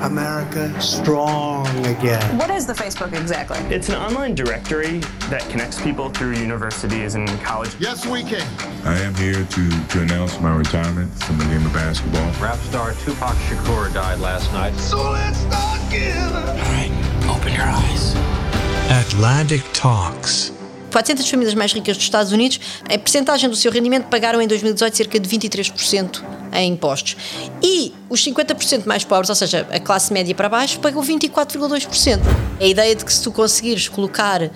America strong again. What is the Facebook exactly? It's an online directory that connects people through universities and college. Yes, we can. I am here to, to announce my retirement from the game of basketball. Rap star Tupac Shakur died last night. So let's start again. All right, open your eyes. Atlantic Talks. 400 famílias mais ricas dos Estados Unidos, a percentagem do seu rendimento pagaram em 2018 cerca de 23% em impostos. E os 50% mais pobres, ou seja, a classe média para baixo, pagou 24,2%. A ideia de que se tu conseguires colocar uh,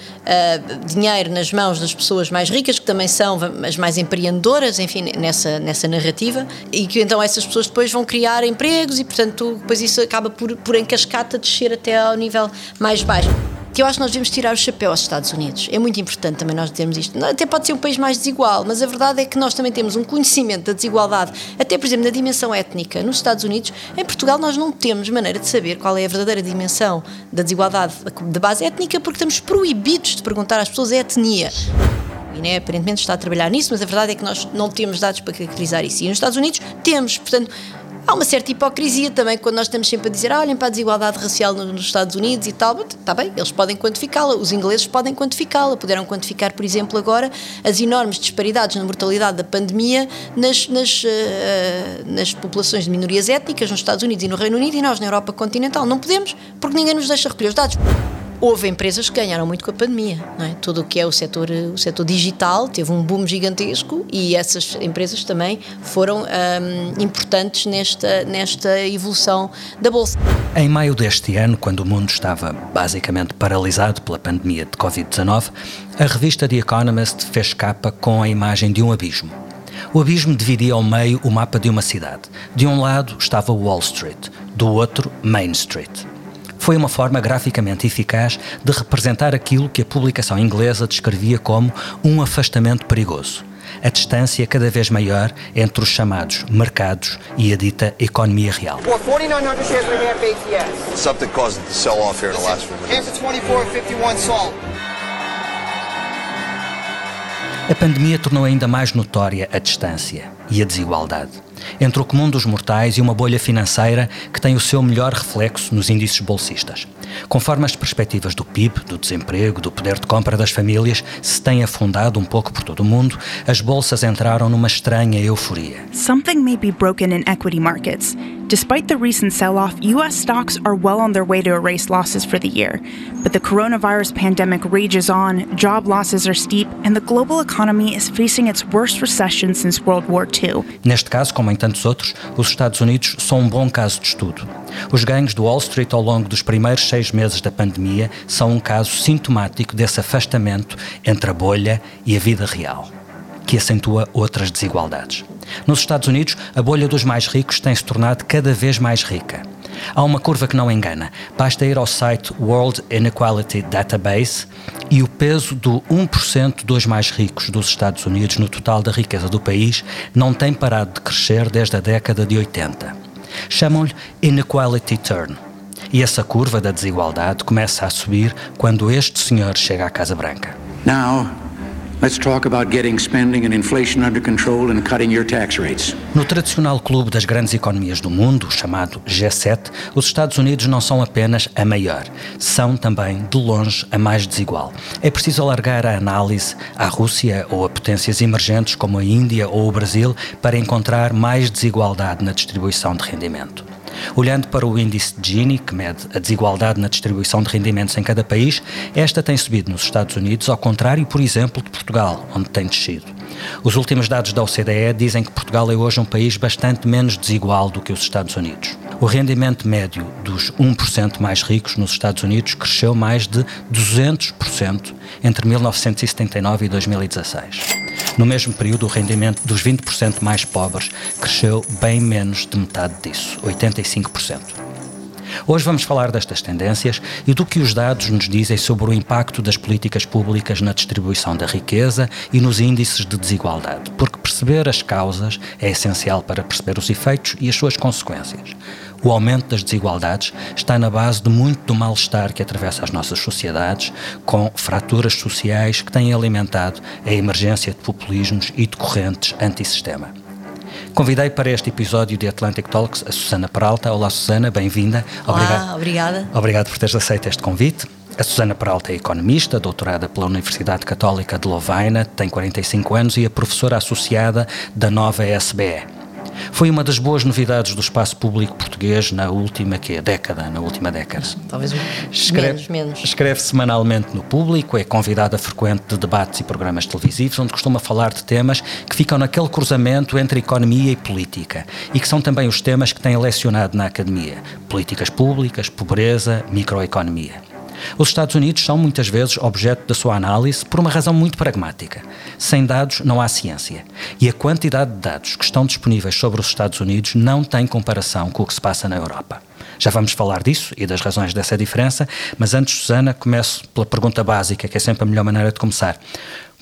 dinheiro nas mãos das pessoas mais ricas, que também são as mais empreendedoras, enfim, nessa, nessa narrativa, e que então essas pessoas depois vão criar empregos e, portanto, depois isso acaba por, por em cascata descer até ao nível mais baixo que eu acho que nós devemos tirar o chapéu aos Estados Unidos. É muito importante também nós termos isto. Até pode ser um país mais desigual, mas a verdade é que nós também temos um conhecimento da desigualdade, até por exemplo na dimensão étnica. Nos Estados Unidos, em Portugal, nós não temos maneira de saber qual é a verdadeira dimensão da desigualdade de base étnica, porque estamos proibidos de perguntar às pessoas a etnia. E né, aparentemente está a trabalhar nisso, mas a verdade é que nós não temos dados para caracterizar isso. E nos Estados Unidos temos, portanto, há uma certa hipocrisia também quando nós estamos sempre a dizer ah, olhem para a desigualdade racial nos Estados Unidos e tal, está bem, eles podem quantificá-la, os ingleses podem quantificá-la, puderam quantificar, por exemplo, agora as enormes disparidades na mortalidade da pandemia nas, nas, uh, nas populações de minorias étnicas nos Estados Unidos e no Reino Unido e nós na Europa continental. Não podemos, porque ninguém nos deixa recolher os dados houve empresas que ganharam muito com a pandemia. Não é? Tudo o que é o setor, o setor digital teve um boom gigantesco e essas empresas também foram um, importantes nesta, nesta evolução da Bolsa. Em maio deste ano, quando o mundo estava basicamente paralisado pela pandemia de Covid-19, a revista The Economist fez capa com a imagem de um abismo. O abismo dividia ao meio o mapa de uma cidade. De um lado estava Wall Street, do outro Main Street foi uma forma graficamente eficaz de representar aquilo que a publicação inglesa descrevia como um afastamento perigoso. A distância cada vez maior entre os chamados mercados e a dita economia real. A pandemia tornou ainda mais notória a distância e a desigualdade entre o comum dos mortais e uma bolha financeira que tem o seu melhor reflexo nos índices bolsistas. Conforme as perspectivas do PIB, do desemprego, do poder de compra das famílias se têm afundado um pouco por todo o mundo, as bolsas entraram numa estranha euforia. Something may be broken in equity markets. Despite the recent sell off, U.S. stocks are well on their way to erase losses for the year. But the coronavirus pandemic rages on, job losses are steep, and the global economy is facing its worst recession since World War II. Neste caso, como em tantos outros, os Estados Unidos são um bom caso de estudo. Os ganhos do Wall Street ao longo dos primeiros seis meses da pandemia são um caso sintomático desse afastamento entre a bolha e a vida real que acentua outras desigualdades. Nos Estados Unidos, a bolha dos mais ricos tem se tornado cada vez mais rica. Há uma curva que não engana. Basta ir ao site World Inequality Database e o peso do 1% dos mais ricos dos Estados Unidos no total da riqueza do país não tem parado de crescer desde a década de 80. Chamam-lhe Inequality Turn. E essa curva da desigualdade começa a subir quando este senhor chega à Casa Branca. Now, No tradicional clube das grandes economias do mundo, chamado G7, os Estados Unidos não são apenas a maior, são também, de longe, a mais desigual. É preciso alargar a análise à Rússia ou a potências emergentes como a Índia ou o Brasil para encontrar mais desigualdade na distribuição de rendimento. Olhando para o índice de Gini, que mede a desigualdade na distribuição de rendimentos em cada país, esta tem subido nos Estados Unidos, ao contrário, por exemplo, de Portugal, onde tem descido. Os últimos dados da OCDE dizem que Portugal é hoje um país bastante menos desigual do que os Estados Unidos. O rendimento médio dos 1% mais ricos nos Estados Unidos cresceu mais de 200% entre 1979 e 2016. No mesmo período, o rendimento dos 20% mais pobres cresceu bem menos de metade disso, 85%. Hoje vamos falar destas tendências e do que os dados nos dizem sobre o impacto das políticas públicas na distribuição da riqueza e nos índices de desigualdade, porque perceber as causas é essencial para perceber os efeitos e as suas consequências. O aumento das desigualdades está na base de muito do mal-estar que atravessa as nossas sociedades, com fraturas sociais que têm alimentado a emergência de populismos e de correntes antissistema. Convidei para este episódio de Atlantic Talks a Susana Peralta. Olá, Susana, bem-vinda. Olá, obrigada. Obrigado por teres aceito este convite. A Susana Peralta é economista, doutorada pela Universidade Católica de Lovaina, tem 45 anos e é professora associada da nova SBE. Foi uma das boas novidades do espaço público português na última que década, na última década. Talvez escreve, menos, menos. Escreve semanalmente no público, é convidada frequente de debates e programas televisivos, onde costuma falar de temas que ficam naquele cruzamento entre economia e política e que são também os temas que tem lecionado na academia: políticas públicas, pobreza, microeconomia. Os Estados Unidos são muitas vezes objeto da sua análise por uma razão muito pragmática. Sem dados não há ciência. E a quantidade de dados que estão disponíveis sobre os Estados Unidos não tem comparação com o que se passa na Europa. Já vamos falar disso e das razões dessa diferença, mas antes, Susana, começo pela pergunta básica, que é sempre a melhor maneira de começar.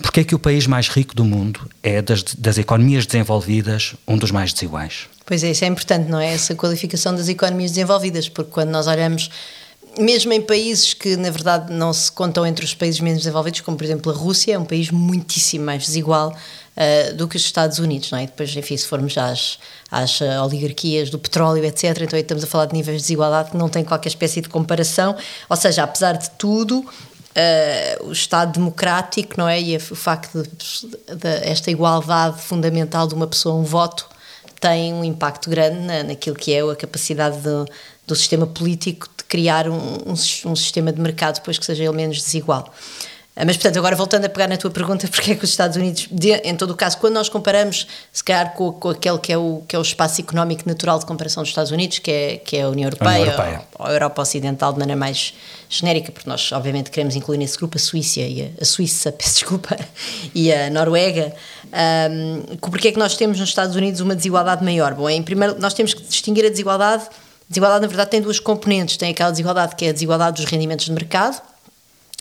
Porquê é que o país mais rico do mundo é, das, das economias desenvolvidas, um dos mais desiguais? Pois é, isso é importante, não é? Essa qualificação das economias desenvolvidas, porque quando nós olhamos mesmo em países que, na verdade, não se contam entre os países menos desenvolvidos, como por exemplo a Rússia, é um país muitíssimo mais desigual uh, do que os Estados Unidos, não é? depois, enfim, se formos às, às uh, oligarquias do petróleo, etc., então aí estamos a falar de níveis de desigualdade que não têm qualquer espécie de comparação, ou seja, apesar de tudo, Uh, o Estado democrático, não é? E o facto de, de, esta igualdade fundamental de uma pessoa, um voto, tem um impacto grande na, naquilo que é a capacidade de, do sistema político de criar um, um, um, sistema de mercado depois que seja ele menos desigual. Ah, mas, portanto, agora voltando a pegar na tua pergunta, porque é que os Estados Unidos, em todo o caso, quando nós comparamos, se calhar, com, com, aquele que é, o, que é o espaço económico natural de comparação dos Estados Unidos, que é, que é a União Europeia, a União Europeia. Ou, ou, a Europa Ocidental de maneira mais genérica, porque nós, obviamente, queremos incluir nesse grupo a Suíça, e a, a Suíça, peço desculpa, e a Noruega. Um, porque é que nós temos nos Estados Unidos uma desigualdade maior? Bom, em primeiro, nós temos que distinguir a desigualdade Desigualdade, na verdade, tem duas componentes. Tem aquela desigualdade que é a desigualdade dos rendimentos de mercado,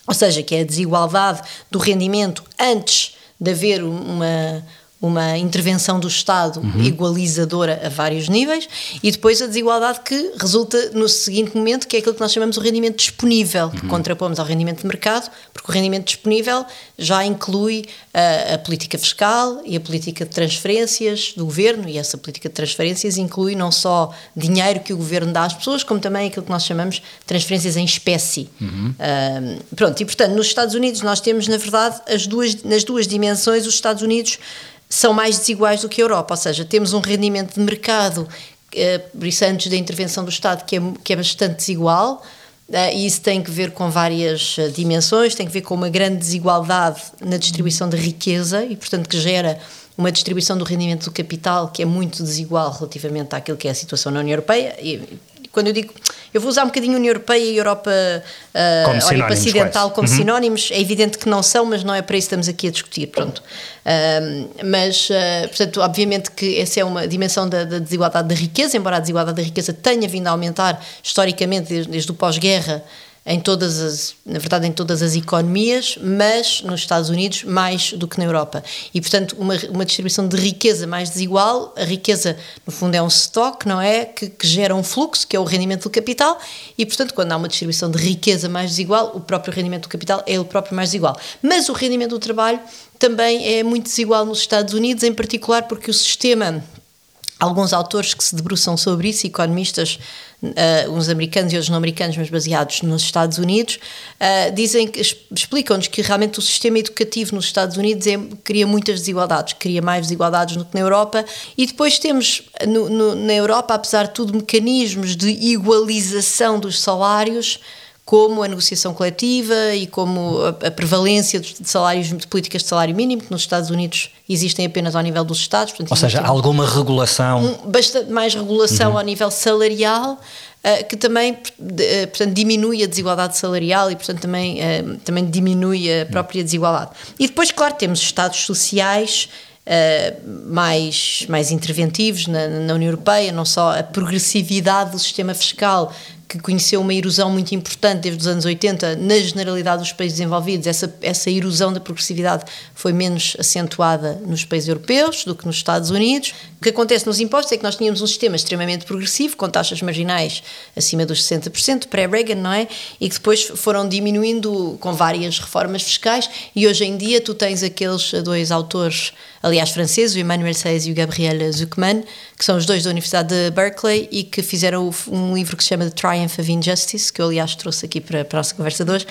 ou seja, que é a desigualdade do rendimento antes de haver uma, uma intervenção do Estado uhum. igualizadora a vários níveis e depois a desigualdade que resulta no seguinte momento, que é aquilo que nós chamamos o rendimento disponível, que uhum. contrapomos ao rendimento de mercado, porque o rendimento disponível já inclui a, a, política fiscal e a política de transferências do governo, e essa política de transferências inclui não só dinheiro que o governo dá às pessoas, como também aquilo que nós chamamos transferências em espécie. Uhum. Uh, pronto, e portanto, nos Estados Unidos nós temos, na verdade, as duas, nas duas dimensões, os Estados Unidos são mais desiguais do que a Europa, ou seja, temos um rendimento de mercado, eh, por isso antes da intervenção do Estado, que é, que é bastante desigual, eh, e isso tem que ver com várias eh, dimensões, tem que ver com uma grande desigualdade na distribuição de riqueza e, portanto, que gera uma distribuição do rendimento do capital que é muito desigual relativamente àquilo que é a situação na União Europeia. E, quando eu digo, eu vou usar um bocadinho a União Europeia e a Europa uh, Europa Ocidental como uhum. sinónimos, é evidente que não são, mas não é para isso que estamos aqui a discutir, pronto. Uh, mas, uh, portanto, obviamente que essa é uma dimensão da, da, desigualdade da riqueza, embora a desigualdade da riqueza tenha vindo a aumentar historicamente desde, desde o pós-guerra, em todas as, na verdade, em todas as economias, mas nos Estados Unidos mais do que na Europa. E, portanto, uma, uma distribuição de riqueza mais desigual, a riqueza, no fundo, é um estoque, não é? Que, que, gera um fluxo, que é o rendimento do capital, e, portanto, quando há uma distribuição de riqueza mais desigual, o próprio rendimento do capital é o próprio mais desigual. Mas o rendimento do trabalho também é muito desigual nos Estados Unidos, em particular porque o sistema alguns autores que se debruçam sobre isso, economistas, uh, uns americanos e outros não americanos, mas baseados nos Estados Unidos, uh, dizem que explicam-nos que realmente o sistema educativo nos Estados Unidos é, cria muitas desigualdades, cria mais desigualdades do que na Europa, e depois temos no, no, na Europa, apesar de tudo, mecanismos de igualização dos salários como a negociação coletiva e como a, a prevalência de salários de políticas de salário mínimo, que nos Estados Unidos existem apenas ao nível dos Estados. Portanto, Ou seja, alguma regulação. Um, bastante mais regulação uhum. ao nível salarial. Uh, que também uh, portanto, diminui a desigualdade salarial e, portanto, também, uh, também diminui a própria desigualdade. E depois, claro, temos Estados sociais mais, mais interventivos na, na União Europeia, não só a progressividade do sistema fiscal que conheceu uma erosão muito importante desde os anos 80 na generalidade dos países desenvolvidos. Essa, essa erosão da progressividade foi menos acentuada nos países europeus do que nos Estados Unidos. O que acontece nos impostos é que nós tínhamos um sistema extremamente progressivo, com taxas marginais acima dos 60%, pré-Reagan, não é? E que depois foram diminuindo com várias reformas fiscais e hoje em dia tu tens aqueles dois autores, aliás franceses, o Emmanuel Saez e o Gabriel Zuckman, que são os dois da Universidade de Berkeley e que fizeram um livro que se chama The Triumph of Injustice, que eu aliás trouxe aqui para, para a nossa conversa de hoje,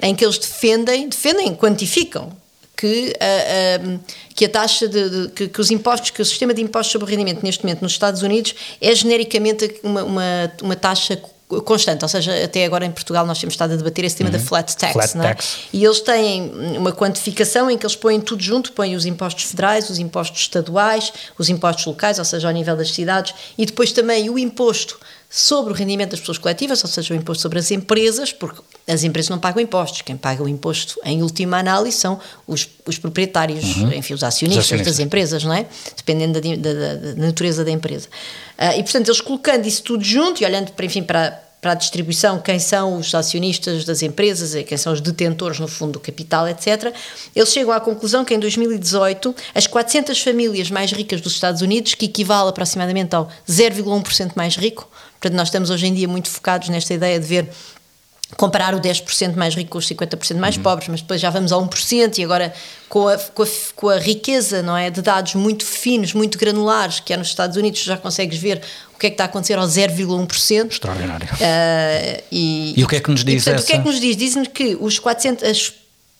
em que eles defendem, defendem, quantificam que a, que a taxa de, de que, que, os impostos, que o sistema de impostos sobre o rendimento neste momento nos Estados Unidos é genericamente uma, uma, uma taxa constante, ou seja, até agora em Portugal nós temos estado a debater esse tema uhum. da flat tax, flat não é? tax. e eles têm uma quantificação em que eles põem tudo junto, põem os impostos federais, os impostos estaduais, os impostos locais, ou seja, ao nível das cidades, e depois também o imposto sobre o rendimento das pessoas coletivas, ou seja, o imposto sobre as empresas, porque as empresas não pagam impostos. Quem paga o imposto, em última análise, são os, os proprietários, uhum. enfim, os acionistas, os acionistas, das empresas, não é? Dependendo da, da, da natureza da empresa. Uh, e, portanto, eles colocando isso tudo junto e olhando, para, enfim, para, para a distribuição, quem são os acionistas das empresas, quem são os detentores, no fundo, do capital, etc., eles chegam à conclusão que em 2018 as 400 famílias mais ricas dos Estados Unidos, que equivale aproximadamente ao 0,1% mais rico, portanto, nós estamos hoje em dia muito focados nesta ideia de ver comparar o 10% mais rico com os 50% mais uhum. pobres, mas depois já vamos a 1% e agora com a, com, a, com a riqueza não é, de dados muito finos, muito granulares que há nos Estados Unidos, já consegues ver o que é que está a acontecer ao 0,1%. Extraordinário. Uh, e, e, o que é que nos diz e, portanto, essa... O que é que nos diz? Dizem que os 400, as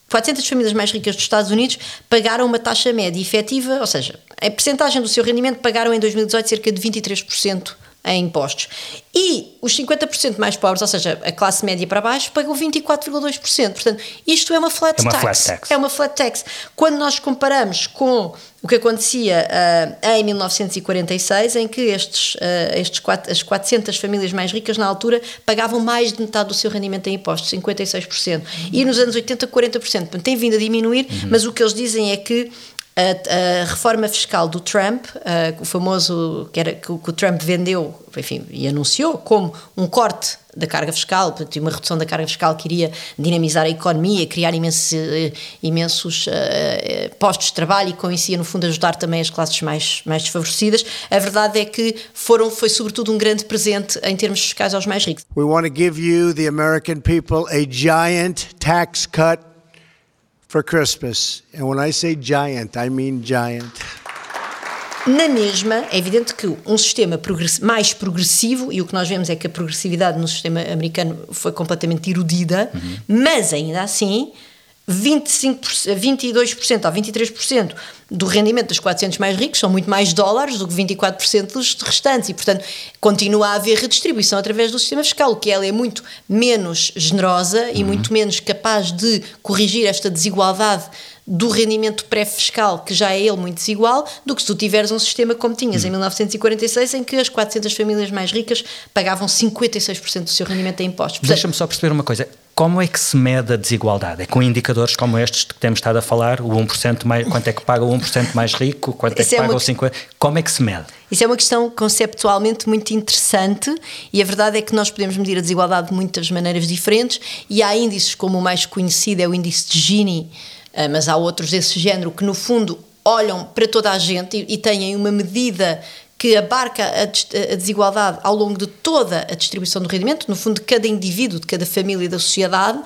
400 famílias mais ricas dos Estados Unidos pagaram uma taxa média efetiva, ou seja, a percentagem do seu rendimento pagaram em 2018 cerca de 23% em impostos. E os 50% mais pobres, ou seja, a classe média para baixo, pagam 24,2%. Portanto, isto é uma flat, é uma tax. flat tax. É uma flat tax. Quando nós comparamos com o que acontecia uh, em 1946, em que estes, uh, estes quatro, as 400 famílias mais ricas, na altura, pagavam mais de metade do seu rendimento em impostos, 56%. Uhum. E nos anos 80, 40%. Portanto, tem vindo a diminuir, uhum. mas o que eles dizem é que a, a, reforma fiscal do Trump, uh, o famoso que, era, que, que, o Trump vendeu enfim, e anunciou como um corte da carga fiscal, portanto, uma redução da carga fiscal que iria dinamizar a economia, criar imensos, imensos uh, postos de trabalho e com isso ia, no fundo, ajudar também as classes mais, mais desfavorecidas. A verdade é que foram, foi sobretudo um grande presente em termos fiscais aos mais ricos. We want to give you, the American people, a giant tax cut for Christmas. And when I say giant, I mean giant. Na mesma, é evidente que um sistema mais progressivo, e o que nós vemos é que a progressividade no sistema americano foi completamente erodida, uhum. mas ainda assim 25%, 22% ou 23% do rendimento dos 400 mais ricos são muito mais dólares do que 24% dos restantes e, portanto, continua a haver redistribuição através do sistema fiscal, o que ela é muito menos generosa e uhum. muito menos capaz de corrigir esta desigualdade do rendimento pré-fiscal, que já é ele muito desigual, do que se tu tiveres um sistema como tinhas em 1946, em que as 400 famílias mais ricas pagavam 56% do seu rendimento em impostos. Deixa-me só perceber uma coisa. Como é que se mede a desigualdade? É com indicadores como estes que temos estado a falar, o 1% mais, quanto é que paga o 1% mais rico, quanto é que é paga uma... o 50%, como é que se mede? Isso é uma questão conceptualmente muito interessante e a verdade é que nós podemos medir a desigualdade de muitas maneiras diferentes e há índices como o mais conhecido é o índice de Gini, ah, mas há outros desse género que, no fundo, olham para toda a gente e, e têm uma medida que abarca a, desigualdade ao longo de toda a distribuição do rendimento, no fundo, de cada indivíduo, de cada família da sociedade.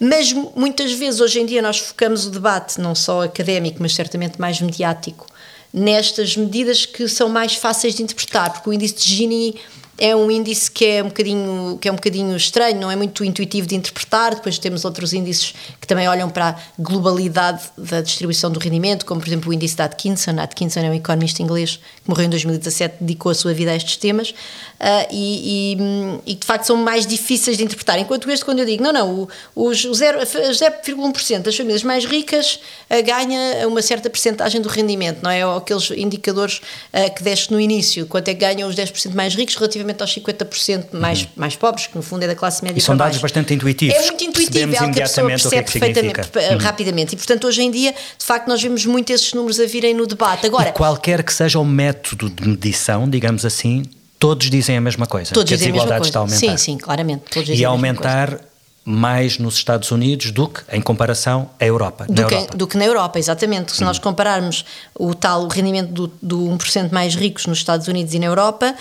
Mas muitas vezes, hoje em dia, nós focamos o debate, não só académico, mas certamente mais mediático, nestas medidas que são mais fáceis de interpretar, porque o índice de Gini é um índice que é um bocadinho que é um bocadinho estranho, não é muito intuitivo de interpretar. Depois temos outros índices que também olham para a globalidade da distribuição do rendimento, como por exemplo o índice da Atkinson. Atkinson é um economista inglês que morreu em 2017, dedicou a sua vida a estes temas uh, e, e, e, de facto são mais difíceis de interpretar. Enquanto este, quando eu digo, não, não, o, os, o 0,1% das famílias mais ricas uh, ganha uma certa percentagem do rendimento, não é? Aqueles indicadores uh, que deste no início, quanto é que ganham os 10% mais ricos relativamente aos 50% mais, uhum. mais pobres, que no fundo é da classe média. E são dados bastante intuitivos. É muito intuitivo, é algo que a pessoa percebe que é perfeitamente, uhum. rapidamente. E portanto, hoje em dia, de facto, nós vemos muito esses números a virem no debate. Agora, e qualquer que seja o método de medição, digamos assim, todos dizem a mesma coisa. Todos que a a desigualdade coisa. está a aumentar. Sim, sim, claramente. Todos dizem E a a aumentar coisa. mais nos Estados Unidos do que em comparação à Europa. do que, Europa. do que na Europa, exatamente. Se Uhum. nós compararmos o tal o rendimento do, do 1% mais ricos nos Estados Unidos e na Europa,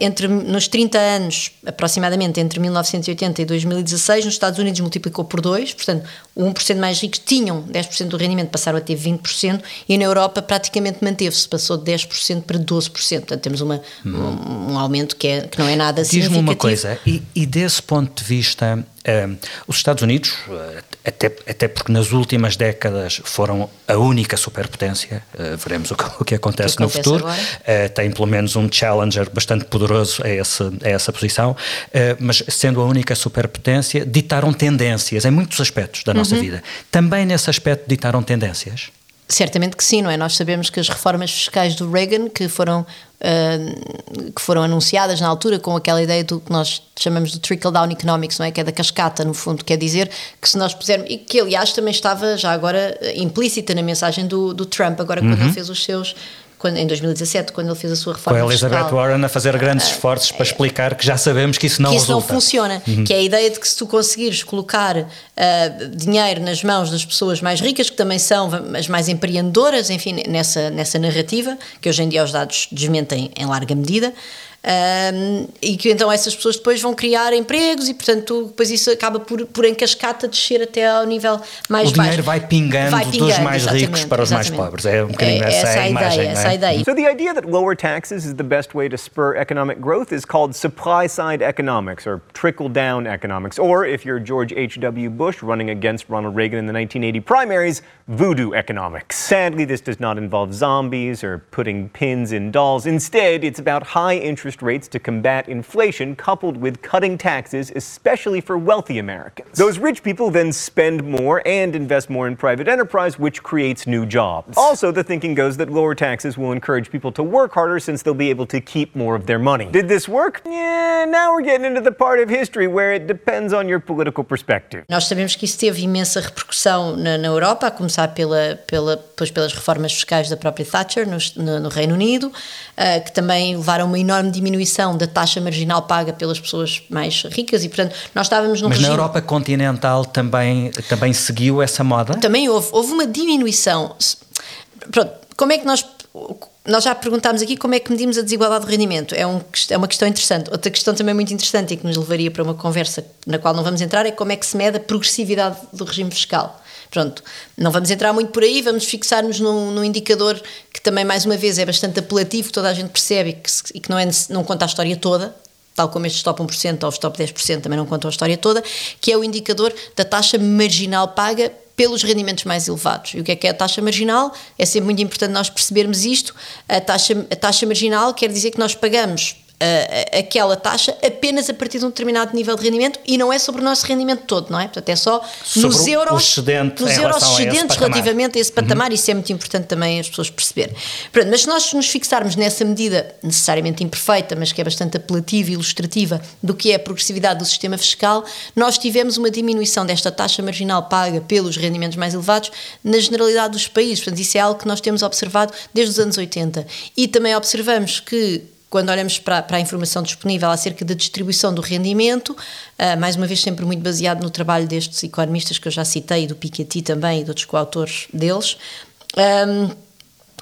entre, nos 30 anos, aproximadamente entre 1980 e 2016, nos Estados Unidos multiplicou por 2, portanto, o 1% mais ricos tinham 10% do rendimento, passaram a ter 20%, e na Europa praticamente manteve-se, passou de 10% para 12%. Portanto, temos uma, um, um aumento que, é, que não é nada Diz-me significativo. uma coisa, e, e desse ponto de vista, eh, os Estados Unidos, eh, até, até porque nas últimas décadas foram a única superpotência, eh, veremos o que, o que acontece O que no acontece futuro, agora. eh, tem pelo menos um challenger bastante poderoso a, esse, a essa posição, eh, mas sendo a única superpotência, ditaram tendências em muitos aspectos da nossa Uhum. vida. Também nesse aspecto ditaram tendências? Certamente que sim, não é? Nós sabemos que as reformas fiscais do Reagan, que foram, ah, que foram anunciadas na altura com aquela ideia do que nós chamamos de trickle-down economics, não é? Que é da cascata, no fundo, quer dizer que se nós pusermos, e que aliás também estava já agora implícita na mensagem do, do Trump, agora quando Uhum. ele fez os seus, quando, em 2017, quando ele fez a sua Com reforma a Elizabeth fiscal. Warren a fazer grandes esforços para explicar que já sabemos que isso não que isso não resulta. funciona, Uhum. que é a ideia de que se tu conseguires colocar ah, dinheiro nas mãos das pessoas mais ricas, que também são as mais empreendedoras, enfim, nessa, nessa narrativa, que hoje em dia os dados desmentem em larga medida, ah, e que então essas pessoas depois vão criar empregos e, portanto, depois isso acaba por, por em cascata descer até ao nível mais o baixo. dinheiro vai pingando, Vai dos pingando, mais ricos para os mais pobres. É um bocadinho É- essa, essa a a imagem. ideia, não é? essa a ideia. So the idea that lower taxes is the best way to spur economic growth is called supply-side economics or trickle-down economics, or if you're George H.W. Bush running against Ronald Reagan in the 1980 primaries, voodoo economics. Sadly, this does not involve zombies or putting pins in dolls. Instead, it's about high interest rates to combat inflation coupled with cutting taxes, especially for wealthy Americans. Those rich people then spend more and invest more in private enterprise, which creates new jobs. Also, the thinking goes that lower taxes will encourage people to work harder since they'll be able to keep more of their money. Did this work? Yeah, now we're getting into the part of history where it depends on your political perspective. Nós sabemos que isso teve imensa repercussão na, na Europa, a começar pela, pela, pelas reformas fiscais da própria Thatcher no, no- no Reino Unido, ah, que também levaram uma enorme diminuição da taxa marginal paga pelas pessoas mais ricas e, portanto, nós estávamos num Mas na regime... Europa continental também, também seguiu essa moda? Também houve, houve uma diminuição. Pronto, como é que nós. Nós já perguntámos aqui como é que medimos a desigualdade de rendimento. É, um, é uma questão interessante. Outra questão também muito interessante e que nos levaria para uma conversa na qual não vamos entrar é como é que se mede a progressividade do regime fiscal. Pronto, não vamos entrar muito por aí, vamos fixar-nos num, num indicador que também, mais uma vez, é bastante apelativo, toda a gente percebe e que, e que não, é, não conta a história toda, tal como estes top 1% ou os top 10% também não contam a história toda, que é o indicador da taxa marginal paga pelos rendimentos mais elevados. E o que é que é a taxa marginal? É sempre muito importante nós percebermos isto. A taxa, a taxa marginal quer dizer que nós pagamos aquela taxa apenas a partir de um determinado nível de rendimento e não é sobre o nosso rendimento todo, não é? Portanto, é só Sobre nos euros, nos euros a excedentes patamar. relativamente a esse patamar, isso é muito importante também as pessoas perceberem. Pronto, mas se nós nos fixarmos nessa medida necessariamente imperfeita, mas que é bastante apelativa e ilustrativa do que é a progressividade do sistema fiscal, nós tivemos uma diminuição desta taxa marginal paga pelos rendimentos mais elevados na generalidade dos países. Portanto, isso é algo que nós temos observado desde os anos 80. E também observamos que quando olhamos para, para a informação disponível acerca da distribuição do rendimento, ah, mais uma vez sempre muito baseado no trabalho destes economistas que eu já citei, do Piketty também e de outros coautores deles, ahm,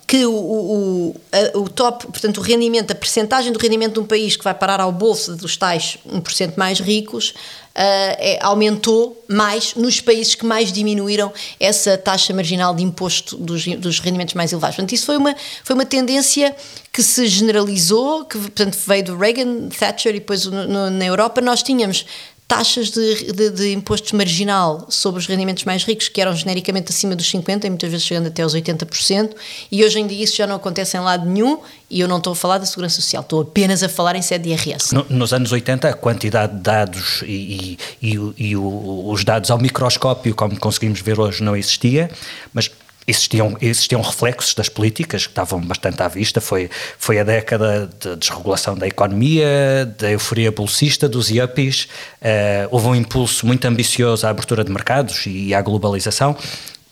que o, o, a- o top, portanto, o rendimento, a percentagem do rendimento de um país que vai parar ao bolso dos tais 1% mais ricos ah, é- aumentou mais nos países que mais diminuíram essa taxa marginal de imposto dos, dos rendimentos mais elevados. Portanto, isso foi uma, foi uma tendência que se generalizou, que portanto, veio do Reagan, Thatcher e depois no- no- na Europa nós tínhamos taxas de, de, de imposto marginal sobre os rendimentos mais ricos que eram genericamente acima dos 50% e muitas vezes chegando até aos 80% e hoje em dia isso já não acontece em lado nenhum e eu não estou a falar da Segurança Social, estou apenas a falar em sede de IRS. No- nos anos 80, a quantidade de dados e, e- e e o- os dados ao microscópio, como conseguimos ver hoje, não existia, mas existiam, existiam reflexos das políticas que estavam bastante à vista. Foi, foi a década de desregulação da economia, da euforia bolsista, dos yuppies. Eh, houve um impulso muito ambicioso à abertura de mercados e à globalização.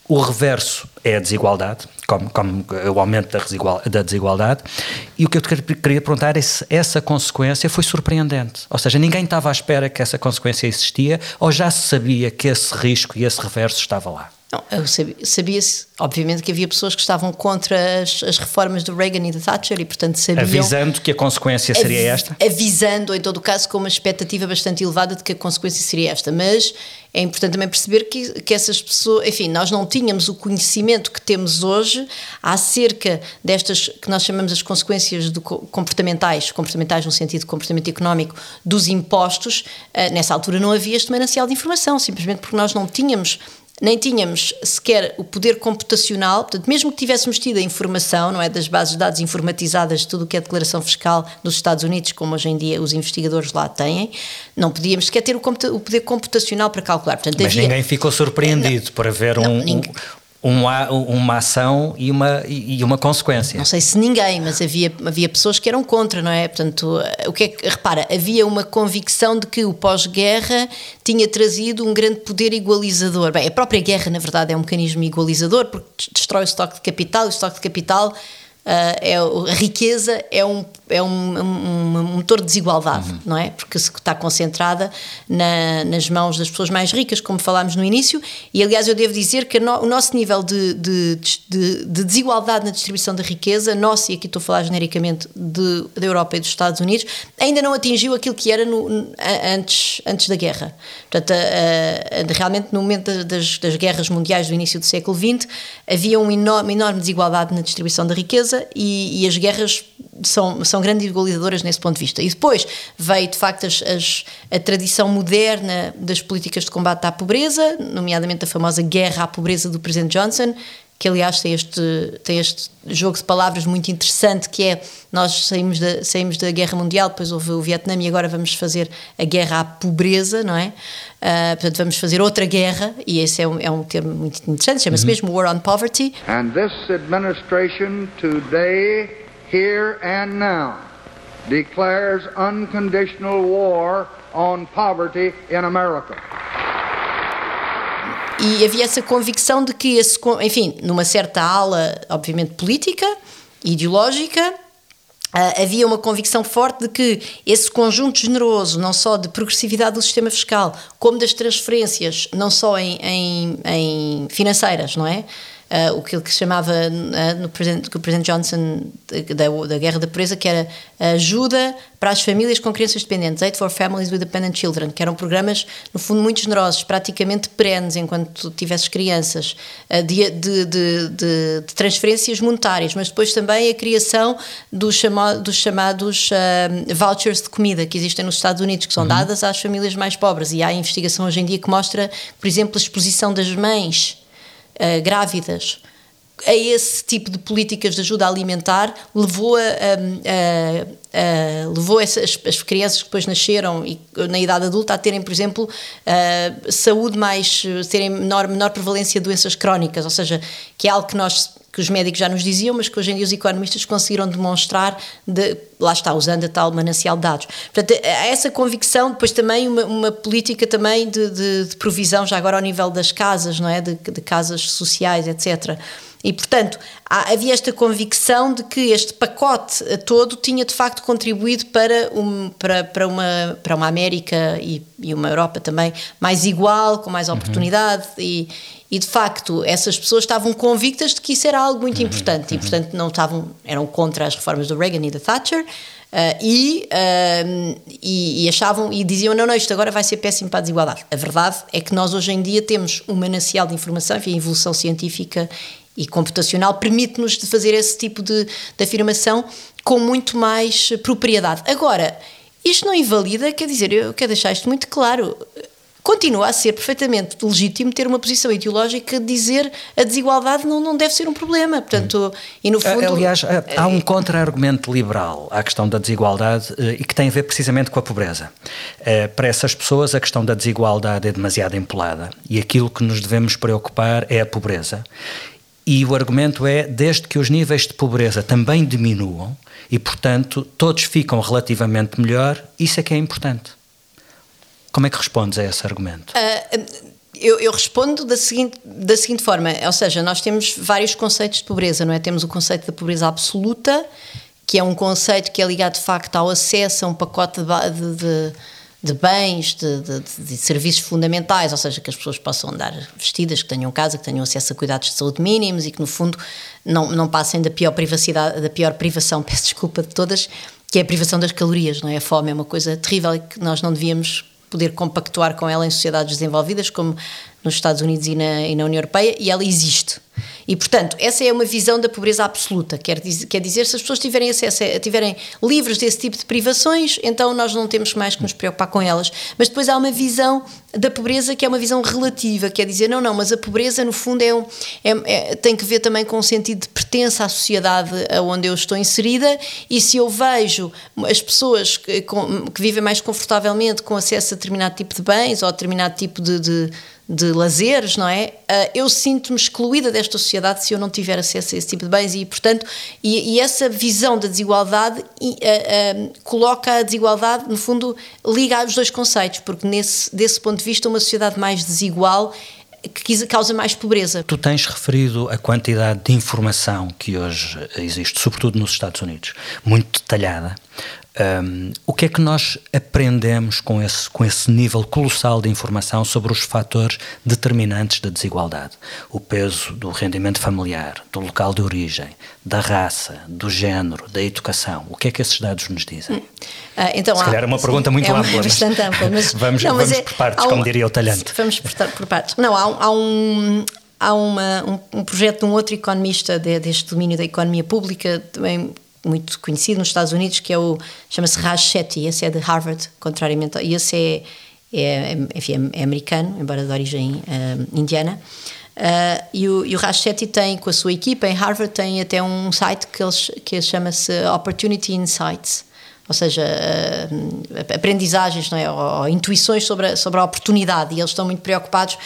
O reverso é a desigualdade, como, como o aumento da, da, desigualdade. E o que eu te queria perguntar é se essa consequência foi surpreendente. Ou seja, ninguém estava à espera que essa consequência existia ou já se sabia que esse risco e esse reverso estava lá? Não, sabia-se, obviamente, que havia pessoas que estavam contra as, as, reformas do Reagan e da Thatcher e, portanto, sabiam... Avisando que a consequência seria esta? Avisando, em todo o caso, com uma expectativa bastante elevada de que a consequência seria esta. Mas é importante também perceber que, que essas pessoas... Enfim, nós não tínhamos o conhecimento que temos hoje acerca destas, que nós chamamos as consequências do, comportamentais, comportamentais no sentido de comportamento económico, dos impostos. Uh, nessa altura não havia este manancial de informação, simplesmente porque nós não tínhamos nem tínhamos sequer o poder computacional, portanto, mesmo que tivéssemos tido a informação, não é, das bases de dados informatizadas de tudo o que é declaração fiscal dos Estados Unidos, como hoje em dia os investigadores lá têm, não podíamos sequer ter o, o poder computacional para calcular. Portanto, Mas havia... ninguém ficou surpreendido não, por haver não, um, ninguém uma, uma ação e uma, e uma consequência. Não sei se ninguém, mas havia, havia pessoas que eram contra, não é? Portanto, o que é que, repara, havia uma convicção de que o pós-guerra tinha trazido um grande poder igualizador. Bem, a própria guerra, na verdade, é um mecanismo igualizador, porque destrói o estoque de capital, e o estoque de capital é, a riqueza é um, é um, um, um motor de desigualdade, uhum. não é? Porque está concentrada na, nas mãos das pessoas mais ricas, como falámos no início, e aliás eu devo dizer que no, o nosso nível de, de, de, de, desigualdade na distribuição da riqueza, nosso, e aqui estou a falar genericamente de, da Europa e dos Estados Unidos, ainda não atingiu aquilo que era no, antes, antes da guerra. Portanto, a, a, realmente no momento das, das guerras mundiais do início do século XX, havia uma enorme, enorme desigualdade na distribuição da riqueza e, e, as guerras são, são grandes igualizadoras nesse ponto de vista. E depois veio, de facto, as, as, a tradição moderna das políticas de combate à pobreza, nomeadamente a famosa guerra à pobreza do Presidente Johnson, que aliás tem este, tem este jogo de palavras muito interessante que é nós saímos da, saímos da guerra mundial, depois houve o Vietnã e agora vamos fazer a guerra à pobreza, não é? Uh, portanto, vamos fazer outra guerra e esse é um, é um termo muito interessante, chama-se uhum. mesmo War on Poverty. And this administration today, here and now, declares unconditional war on poverty in America. E havia essa convicção de que, esse, enfim, numa certa ala, obviamente política, ideológica, Uh, havia uma convicção forte de que esse conjunto generoso, não só de progressividade do sistema fiscal, como das transferências, não só em, em, em financeiras, não é? Uh, o que ele chamava uh, no presidente, que o presidente Johnson da, da guerra da pobreza, que era ajuda para as famílias com crianças dependentes, Aid for Families with Dependent Children, que eram programas, no fundo, muito generosos, praticamente perenes enquanto tivesses crianças, uh, de, de, de, de, transferências monetárias, mas depois também a criação dos, chama, dos chamados vouchers de comida que existem nos Estados Unidos, que são uhum. dadas às famílias mais pobres. E há investigação hoje em dia que mostra, por exemplo, a exposição das mães uh, grávidas. A esse tipo de políticas de ajuda alimentar levou a, a, a, levou essas, as crianças que depois nasceram e na idade adulta a terem, por exemplo, saúde mais, terem menor, menor prevalência de doenças crónicas, ou seja, que é algo que nós que os médicos já nos diziam, mas que hoje em dia os economistas conseguiram demonstrar, de, lá está, usando a tal manancial de dados. Portanto, há essa convicção, depois também uma, uma política também de, de, de, provisão, já agora ao nível das casas, não é? de, de casas sociais, etc., e, portanto, havia esta convicção de que este pacote todo tinha de facto contribuído para, um, para, para, uma, para uma América e, e uma Europa também mais igual, com mais uhum. oportunidade uhum. e, e de facto essas pessoas estavam convictas de que isso era algo muito uhum. importante uhum. e portanto não estavam eram contra as reformas do Reagan e da Thatcher uh, e, uh, e, e, achavam e diziam não não isto agora vai ser péssimo para a desigualdade a verdade é que nós hoje em dia temos um manancial de informação enfim, a evolução científica e computacional permite-nos de fazer esse tipo de, de afirmação com muito mais propriedade agora isto não invalida, quer dizer, eu quero deixar isto muito claro continua a ser perfeitamente legítimo ter uma posição ideológica de dizer a desigualdade não, não deve ser um problema. Portanto, e no fundo. Aliás, há um contra-argumento liberal à questão da desigualdade eh, e que tem a ver precisamente com a pobreza. Eh, para essas pessoas, a questão da desigualdade é demasiado empolada e aquilo que nos devemos preocupar é a pobreza. E o argumento é, desde que os níveis de pobreza também diminuam e, portanto, todos ficam relativamente melhor, isso é que é importante. Como é que respondes a esse argumento? Uh, Eu, eu, respondo da seguinte, da seguinte forma, ou seja, nós temos vários conceitos de pobreza, não é? Temos o conceito da pobreza absoluta, que é um conceito que é ligado de facto ao acesso a um pacote de, de, de bens, de, de, serviços fundamentais, ou seja, que as pessoas possam andar vestidas, que tenham casa, que tenham acesso a cuidados de saúde mínimos e que no fundo não, não passem da pior privacidade, da pior privação, peço desculpa de todas, que é a privação das calorias, não é? A fome é uma coisa terrível e que nós não devíamos poder compactuar com ela em sociedades desenvolvidas, como nos Estados Unidos e na, e na União Europeia, e ela existe. E, portanto, essa é uma visão da pobreza absoluta. Quer quer dizer se as pessoas tiverem acesso, a, tiverem livres desse tipo de privações, então nós não temos mais que nos preocupar com elas. Mas depois há uma visão da pobreza que é uma visão relativa, quer dizer, não, não, mas a pobreza, no fundo, é, um, é, é tem que ver também com o sentido de pertença à sociedade onde eu estou inserida, e se eu vejo as pessoas que, com, que vivem mais confortavelmente com acesso a determinado tipo de bens ou a determinado tipo de, de de lazeres, não é? Uh, eu sinto-me excluída desta sociedade se eu não tiver acesso a esse tipo de bens e, portanto, e, e essa visão da desigualdade uh, uh, coloca a desigualdade, no fundo, liga os dois conceitos, porque nesse, desse ponto de vista uma sociedade mais desigual que causa mais pobreza. Tu tens referido a quantidade de informação que hoje existe, sobretudo nos Estados Unidos, muito detalhada. Um, o que é que nós aprendemos com esse, com esse nível colossal de informação sobre os fatores determinantes da desigualdade? O peso do rendimento familiar, do local de origem, da raça, do género, da educação. O que é que esses dados nos dizem? Ah, então, Se calhar é uma pergunta muito é uma, ampla. bastante ampla, mas vamos, não, vamos mas é, por partes, como diria o talhante. Vamos por, por partes. Não, há, há um há uma, um, um, projeto de um outro economista de, deste domínio da economia pública, também muito conhecido nos Estados Unidos, que é o chama-se Raj Shetty, esse é de Harvard, contrariamente, e esse é, é, enfim, é americano, embora de origem uh, indiana. Uh, e, o, e o Raj Shetty tem, com a sua equipa em Harvard, tem até um site que, eles, que chama-se Opportunity Insights, ou seja, uh, aprendizagens não é? ou, ou, intuições sobre a, sobre a oportunidade, e eles estão muito preocupados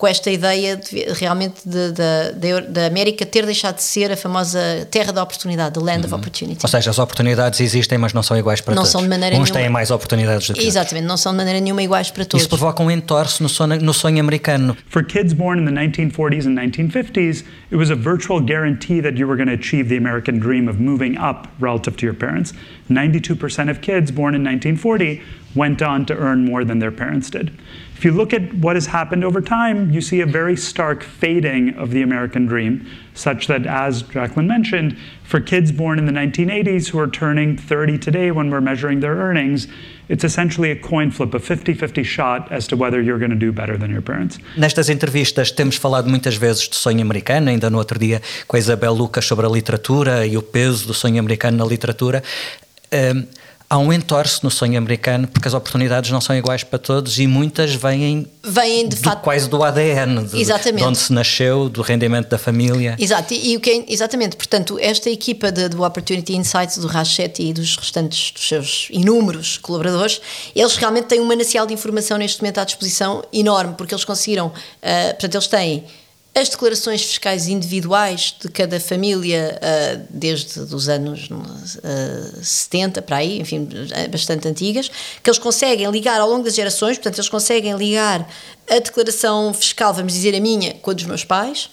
com esta ideia de, realmente da América ter deixado de ser a famosa terra da oportunidade, the land uhum. of opportunity. Ou seja, as oportunidades existem, mas não são iguais para não todos. São de maneira Uns nenhuma... têm mais oportunidades do que Exatamente, outros. não são de maneira nenhuma iguais para todos. Isso provoca um entorce no sonho, no sonho americano. For kids born in the 1940s and 1950s, it was a virtual guarantee that you were going to achieve the American dream of moving up relative to your parents. 92% of kids born in 1940 went on to earn more than their parents did. If you look at what has happened over time, you see a very stark fading of the American dream, such that, as Jacqueline mentioned, for kids born in the 1980s who are turning 30 today when we're measuring their earnings, it's essentially a coin flip, a 50-50 shot as to whether you're going to do better than your parents. Nestas entrevistas temos falado muitas vezes de sonho americano, ainda no outro dia com a Isabel Lucas sobre a literatura e o peso do sonho americano na literatura. Um, há um entorce no sonho americano porque as oportunidades não são iguais para todos e muitas vêm, vêm de do, fato quase do ADN, de, exatamente. de onde se nasceu, do rendimento da família. Exato, e, e o que é, exatamente, portanto, esta equipa de, do Opportunity Insights, do Rachete e dos restantes dos seus inúmeros colaboradores, eles realmente têm um manancial de informação neste momento à disposição enorme, porque eles conseguiram, uh, portanto, eles têm as declarações fiscais individuais de cada família, uh, desde os anos uh, 70 para aí, enfim, bastante antigas, que eles conseguem ligar ao longo das gerações, portanto, eles conseguem ligar a declaração fiscal, vamos dizer a minha, com a dos meus pais,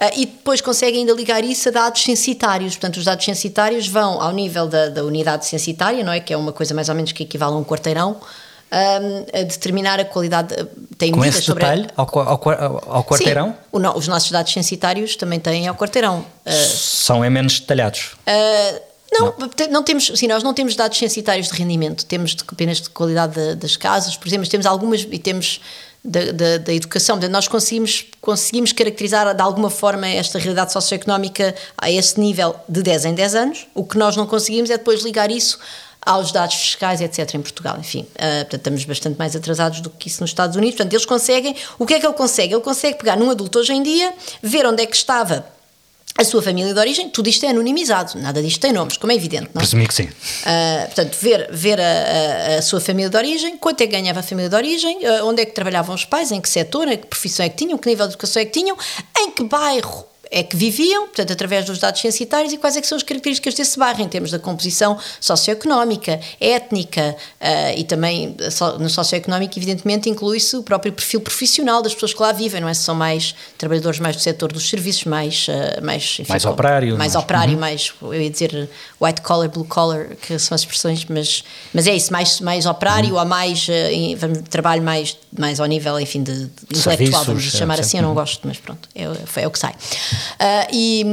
Uh, e depois conseguem ainda ligar isso a dados censitários. Portanto, os dados censitários vão ao nível da, da unidade censitária, não é? Que é uma coisa mais ou menos que equivale a um quarteirão a determinar a qualidade. Tem Com esse sobre detalhe a... ao, ao, ao quarteirão? Sim, o, os nossos dados censitários também têm ao quarteirão. Uh, São é menos detalhados? Uh, não, não, não, temos, sim, nós não temos dados censitários de rendimento, temos de, apenas de qualidade de, das casas, por exemplo, temos algumas e temos da, da, da, educação. Portanto, nós conseguimos, conseguimos caracterizar de alguma forma esta realidade socioeconómica a esse nível de 10 em 10 anos. O que nós não conseguimos é depois ligar isso aos dados fiscais, etc., em Portugal. Enfim, uh, portanto, estamos bastante mais atrasados do que isso nos Estados Unidos. Portanto, eles conseguem. O que é que ele consegue? Ele consegue pegar num adulto hoje em dia, ver onde é que estava a sua família de origem, tudo isto é anonimizado, nada disto tem nomes, como é evidente, não é? Presumi que sim. Uh, portanto, ver, ver a, a, a, sua família de origem, quanto é que ganhava a família de origem, uh, onde é que trabalhavam os pais, em que setor, em que profissão é que tinham, que nível de educação é que tinham, em que bairro é que viviam, portanto, através dos dados censitários, e quais é que são as características desse bairro em termos da composição socioeconómica, étnica uh, e também no socioeconómico, evidentemente, inclui-se o próprio perfil profissional das pessoas que lá vivem, não é? Se são mais trabalhadores mais do setor dos serviços, mais uh, mais, enfim, mais operário, mais, mais operário, uhum. mais eu ia dizer white collar, blue collar, que são as expressões, mas mas é isso, mais mais operário uhum. ou mais uh, vamos, trabalho mais mais ao nível, enfim, de, de intelectual, vamos chamar assim, eu não gosto, mas pronto, é, é o que sai. Uh, e,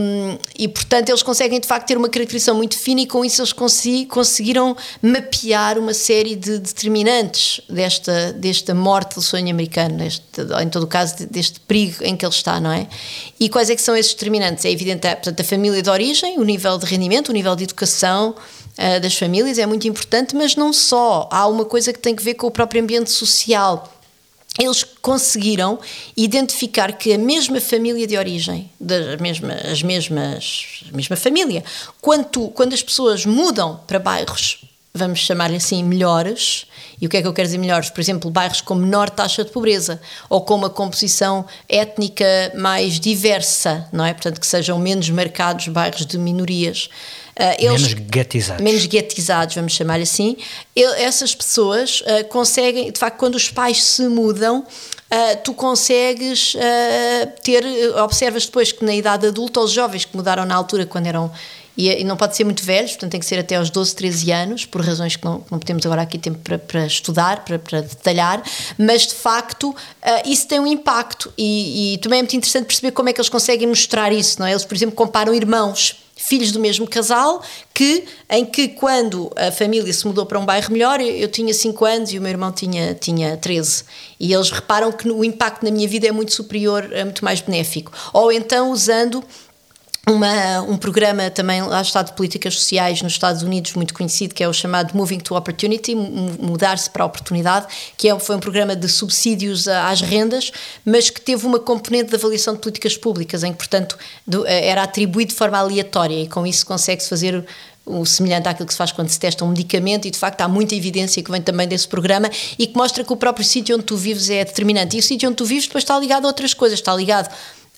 e, portanto, eles conseguem de facto ter uma caracterização muito fina e com isso eles conseguiram mapear uma série de determinantes desta, desta morte do sonho americano, deste, em todo o caso, deste perigo em que ele está, não é? E quais é que são esses determinantes? É evidente, é, portanto, a família de origem, o nível de rendimento, o nível de educação, uh, das famílias é muito importante, mas não só. Há uma coisa que tem que ver com o próprio ambiente social eles conseguiram identificar que a mesma família de origem, das as mesmas, a mesma família, quando, quando as pessoas mudam para bairros, vamos chamar assim, melhores, e o que é que eu quero dizer melhores? Por exemplo, bairros com menor taxa de pobreza, ou com uma composição étnica mais diversa, não é? Portanto, que sejam menos marcados bairros de minorias. Uh, eles, menos guetizados. Menos guetizados, vamos chamar assim. Ele, essas pessoas uh, conseguem, de facto, quando os pais se mudam, uh, tu consegues ter, observas depois que na idade adulta, os jovens que mudaram na altura, quando eram e, não pode ser muito velhos, portanto tem que ser até aos 12, 13 anos, por razões que não, não temos agora aqui tempo para, para estudar, para, para, detalhar, mas de facto uh, isso tem um impacto e, e, também é muito interessante perceber como é que eles conseguem mostrar isso, não é? Eles, por exemplo, comparam irmãos filhos do mesmo casal, que em que quando a família se mudou para um bairro melhor, eu, eu tinha 5 anos e o meu irmão tinha, tinha 13. E eles reparam que o impacto na minha vida é muito superior, é muito mais benéfico. Ou então usando uma, um programa também lá está de políticas sociais nos Estados Unidos muito conhecido que é o chamado Moving to Opportunity mudar-se para a oportunidade que é, foi um programa de subsídios às rendas mas que teve uma componente de avaliação de políticas públicas em que portanto do, eh, era atribuído de forma aleatória e com isso consegue-se fazer o semelhante àquilo que se faz quando se testa um medicamento e de facto há muita evidência que vem também desse programa e que mostra que o próprio sítio onde tu vives é determinante. E o sítio onde tu vives depois está ligado a outras coisas, está ligado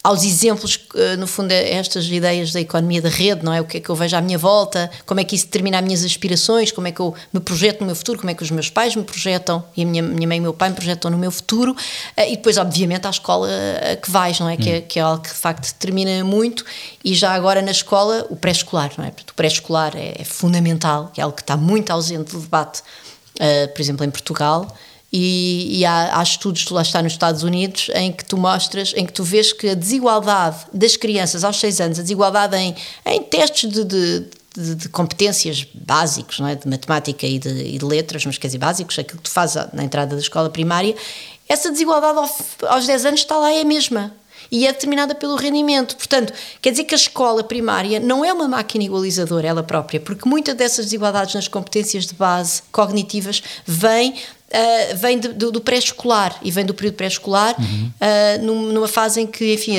aos exemplos, eh, no fundo, estas ideias da economia da rede, não é? O que é que eu vejo à minha volta, como é que isso determina as minhas aspirações, como é que eu me projeto no meu futuro, como é que os meus pais me projetam e a minha, minha mãe e o meu pai me projetam no meu futuro, eh, e depois, obviamente, à escola eh, que vais, não é? Hum. Que, é que é algo que de facto determina muito, e já agora na escola, o pré-escolar, não é? O pré-escolar é, é, fundamental, é algo que está muito ausente do debate, uh, por exemplo, em Portugal. E, e há, há, estudos, lá está nos Estados Unidos, em que tu mostras, em que tu vês que a desigualdade das crianças aos 6 anos, a desigualdade em, em testes de, de, de, de competências básicos, não é? de matemática e de, e de, letras, mas quer dizer, básicos, aquilo que tu fazes na entrada da escola primária, essa desigualdade aos 10 anos está lá, é a mesma e é determinada pelo rendimento. Portanto, quer dizer que a escola primária não é uma máquina igualizadora ela própria, porque muitas dessas desigualdades nas competências de base cognitivas vêm Uh, vem de, do, do pré-escolar e vem do período pré-escolar uhum. uh, numa fase em que, enfim,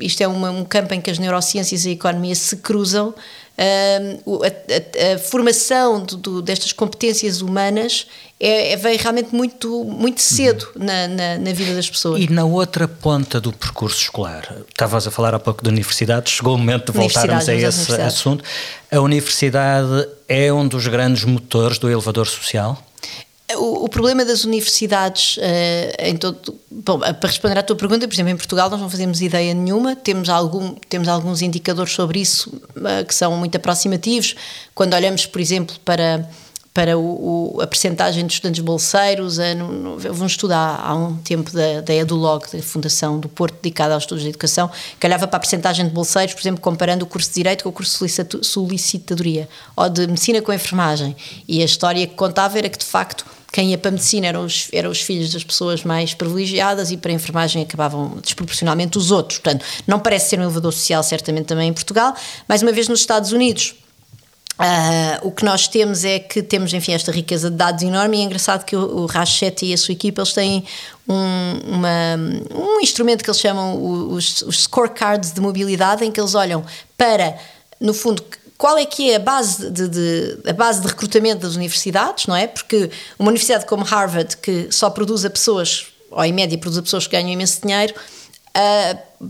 isto é uma, um campo em que as neurociências e a economia se cruzam. Uh, a, a, a, formação do, do, destas competências humanas é, é, vem realmente muito, muito cedo uhum. na, na, na, vida das pessoas. E na outra ponta do percurso escolar, estavas a falar há pouco de universidades, chegou o momento de voltarmos a esse assunto. A universidade é um dos grandes motores do elevador social? O, problema das universidades, uh, em todo, bom, para responder à tua pergunta, por exemplo, em Portugal nós não fazemos ideia nenhuma, temos, algum, temos alguns indicadores sobre isso uh, que são muito aproximativos. Quando olhamos, por exemplo, para, para o, o, a percentagem de estudantes bolseiros, uh, no, no, houve um estudo há, há um tempo da, da EduLog, da Fundação do Porto, dedicada aos estudos de educação, que olhava para a percentagem de bolseiros, por exemplo, comparando o curso de Direito com o curso de solicitadoria, ou de Medicina com Enfermagem. E a história que contava era que, de facto, quem ia para a medicina eram os, eram os filhos das pessoas mais privilegiadas e para a enfermagem acabavam desproporcionalmente os outros. Portanto, não parece ser um elevador social, certamente também em Portugal. Mais uma vez, nos Estados Unidos, Uh, o que nós temos é que temos, enfim, esta riqueza de dados enorme e é engraçado que o, o Rachete e a sua equipa, eles têm um, uma, um instrumento que eles chamam os, os scorecards de mobilidade, em que eles olham para, no fundo, qual é que é a base de, de, a base de recrutamento das universidades, não é? Porque uma universidade como Harvard, que só produz a pessoas, ou em média produz a pessoas que ganham imenso dinheiro, uh,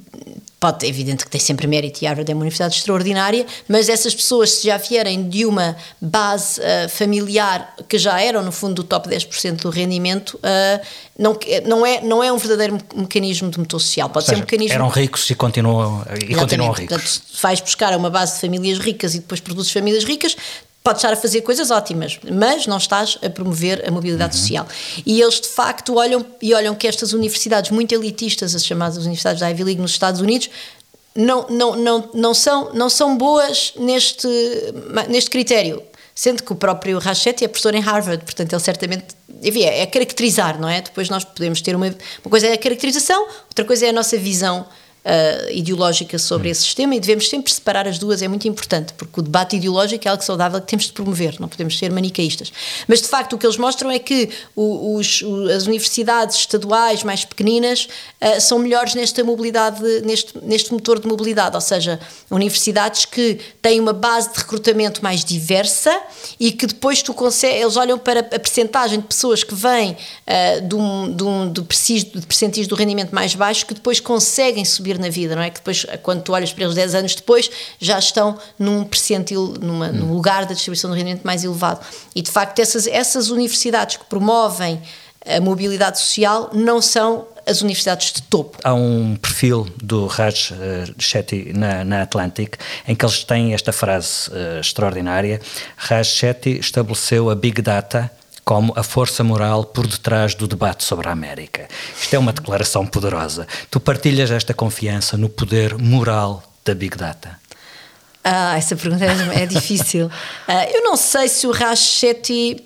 pode, é evidente que tem sempre mérito e Harvard é uma universidade extraordinária, mas essas pessoas, se já vierem de uma base uh, familiar que já eram, no fundo, do top 10% do rendimento, uh, não, não, é, não é um verdadeiro mecanismo de motor social. Pode seja, ser um mecanismo. Eram ricos e continuam, e continuam ricos. Portanto, vais buscar uma base de famílias ricas e depois produzes famílias ricas, Podes estar a fazer coisas ótimas, mas não estás a promover a mobilidade uhum. social. E eles, de facto, olham e olham que estas universidades muito elitistas, as chamadas universidades da Ivy League nos Estados Unidos, não, não, não, não, são, não são boas neste, neste critério. Sendo que o próprio Rachetti é professor em Harvard, portanto, ele certamente. Enfim, é, é caracterizar, não é? Depois nós podemos ter uma. Uma coisa é a caracterização, outra coisa é a nossa visão uh, ideológica sobre esse sistema e devemos sempre separar as duas, é muito importante, porque o debate ideológico é algo saudável que temos de promover, não podemos ser manicaístas. Mas de facto o que eles mostram é que os, as universidades estaduais mais pequeninas uh, são melhores nesta mobilidade, neste, neste motor de mobilidade, ou seja, universidades que têm uma base de recrutamento mais diversa e que depois tu eles olham para a percentagem de pessoas que vêm uh, de, um, de, um, de, percentis do rendimento mais baixo que depois conseguem subir na vida, não é? Que depois, quando tu olhas para eles 10 anos depois, já estão num percentil, numa, hum. num lugar da distribuição do rendimento mais elevado. E de facto, essas, essas universidades que promovem a mobilidade social não são as universidades de topo. Há um perfil do Raj uh, Shetty na, na Atlantic em que eles têm esta frase uh, extraordinária: Raj Shetty estabeleceu a Big Data como a força moral por detrás do debate sobre a América. Isto é uma declaração poderosa. Tu partilhas esta confiança no poder moral da Big Data? Ah, essa pergunta é, é difícil. Uh, eu não sei se o Rachetti.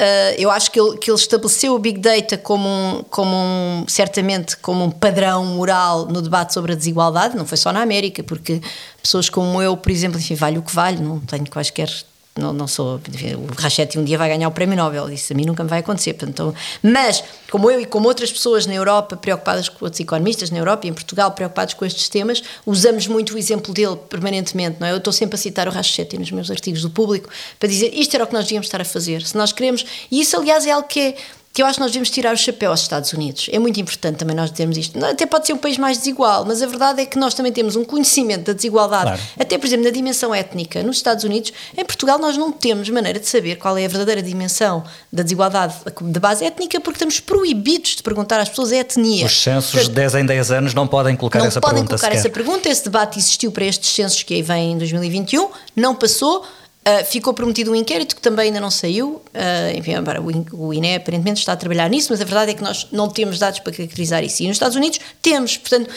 Uh, eu acho que ele, que ele estabeleceu o Big Data como, um, como um, certamente como um padrão moral no debate sobre a desigualdade, não foi só na América, porque pessoas como eu, por exemplo, enfim, vale o que vale, não tenho quaisquer não, não sou. O Rachetti um dia vai ganhar o prémio Nobel, isso a mim nunca me vai acontecer. Portanto, mas, como eu e como outras pessoas na Europa, preocupadas com outros economistas na Europa e em Portugal, preocupados com estes temas, usamos muito o exemplo dele permanentemente. Não é? Eu estou sempre a citar o Rachetti nos meus artigos do público para dizer isto era o que nós devíamos estar a fazer. Se nós queremos. E isso, aliás, é algo que é que eu acho que nós devemos tirar o chapéu aos Estados Unidos. É muito importante também nós termos isto. Até pode ser um país mais desigual, mas a verdade é que nós também temos um conhecimento da desigualdade, claro. até por exemplo na dimensão étnica. Nos Estados Unidos, em Portugal, nós não temos maneira de saber qual é a verdadeira dimensão da desigualdade de base étnica, porque estamos proibidos de perguntar às pessoas a etnia. Os censos de 10 em 10 anos não podem colocar não essa podem pergunta. Não podem colocar sequer. essa pergunta. Esse debate existiu para estes censos que aí vêm em 2021, não passou. Uh, ficou prometido um inquérito que também ainda não saiu. Uh, enfim, agora, o INE aparentemente está a trabalhar nisso, mas a verdade é que nós não temos dados para caracterizar isso. E nos Estados Unidos temos, portanto,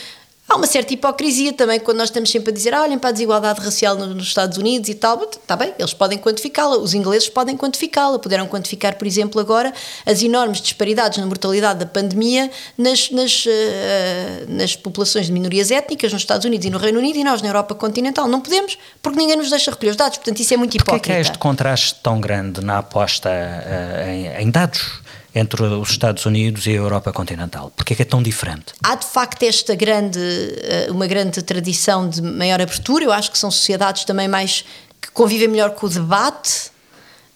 há uma certa hipocrisia também quando nós estamos sempre a dizer ah, olhem para a desigualdade racial nos Estados Unidos e tal. Está bem, eles podem quantificá-la, os ingleses podem quantificá-la, puderam quantificar, por exemplo, agora as enormes disparidades na mortalidade da pandemia nas, nas, uh, nas populações de minorias étnicas nos Estados Unidos e no Reino Unido e nós na Europa continental. Não podemos, porque ninguém nos deixa recolher os dados, portanto isso é muito hipócrita. Porquê é que há este contraste tão grande na aposta uh, em, em dados? Entre os Estados Unidos e a Europa continental? Porquê é que é tão diferente? Há de facto esta grande, eh, uma grande tradição de maior abertura, eu acho que são sociedades também mais que convivem melhor com o debate,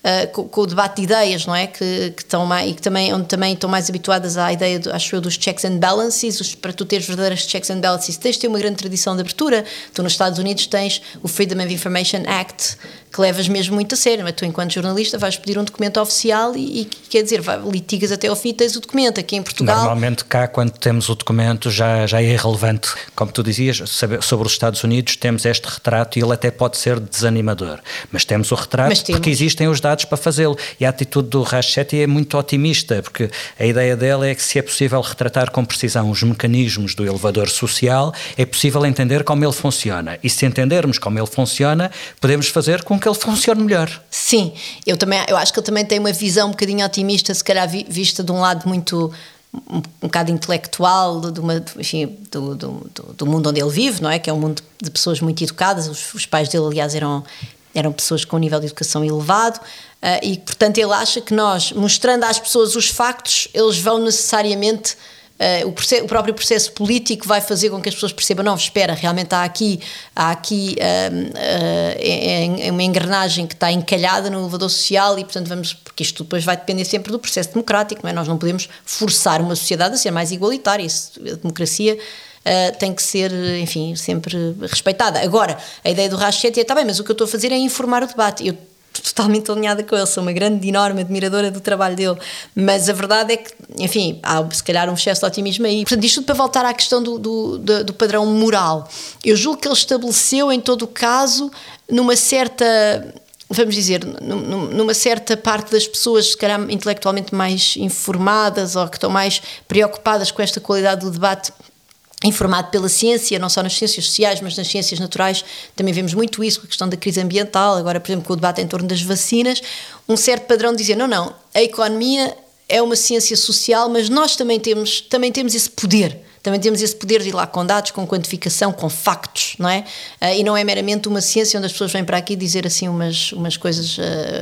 Uh, com, com, o debate de ideias, não é? Que, que estão mais, e que também, onde também estão mais habituadas à ideia, do, acho eu, dos checks and balances. Os, para tu teres verdadeiras checks and balances, tens de ter uma grande tradição de abertura. Tu, nos Estados Unidos, tens o Freedom of Information Act, que levas mesmo muito a sério. Mas tu, enquanto jornalista, vais pedir um documento oficial e, e quer dizer, vai, litigas até ao fim e tens o documento. Aqui em Portugal. Normalmente, cá, quando temos o documento, já, já é irrelevante. Como tu dizias, sobre os Estados Unidos, temos este retrato e ele até pode ser desanimador. Mas temos o retrato porque existem os dados para fazê-lo. E a atitude do Rachetti é muito otimista, porque a ideia dela é que se é possível retratar com precisão os mecanismos do elevador social, é possível entender como ele funciona. E se entendermos como ele funciona, podemos fazer com que que ele funcione melhor. Sim, eu também eu acho que ele também tem uma visão um bocadinho otimista, se calhar vista de um lado muito um, um bocado intelectual de uma, enfim, do, do, do, mundo onde ele vive, não é? Que é um mundo de pessoas muito educadas. Os, os pais dele, aliás, eram eram pessoas com um nível de educação elevado uh, e, portanto, ele acha que nós, mostrando às pessoas os factos, eles vão necessariamente Uh, o, o, próprio processo político vai fazer com que as pessoas percebam, não, espera, realmente há aqui, há aqui uh, uh, uma engrenagem que está encalhada no elevador social e, portanto, vamos, porque isto depois vai depender sempre do processo democrático, não é? Nós não podemos forçar uma sociedade a ser mais igualitária, isso, a democracia uh, tem que ser, enfim, sempre respeitada. Agora, a ideia do Rashid é, está bem, mas o que eu estou a fazer é informar o debate. Eu totalmente alinhada com ele, sou uma grande, enorme admiradora do trabalho dele, mas a verdade é que, enfim, há se calhar um excesso de otimismo aí. Portanto, isto tudo para voltar à questão do, do, do, do padrão moral. Eu julgo que ele estabeleceu, em todo o caso, numa certa vamos dizer, numa certa parte das pessoas, se calhar intelectualmente mais informadas ou que estão mais preocupadas com esta qualidade do debate informado pela ciência, não só nas ciências sociais, mas nas ciências naturais, também vemos muito isso com a questão da crise ambiental, agora, por exemplo, com o debate em torno das vacinas, um certo padrão de dizer, não, não, a economia é uma ciência social, mas nós também temos, também temos esse poder também temos esse poder de ir lá com dados, com quantificação, com factos, não é? Uh, e não é meramente uma ciência onde as pessoas vêm para aqui dizer assim umas, umas coisas uh,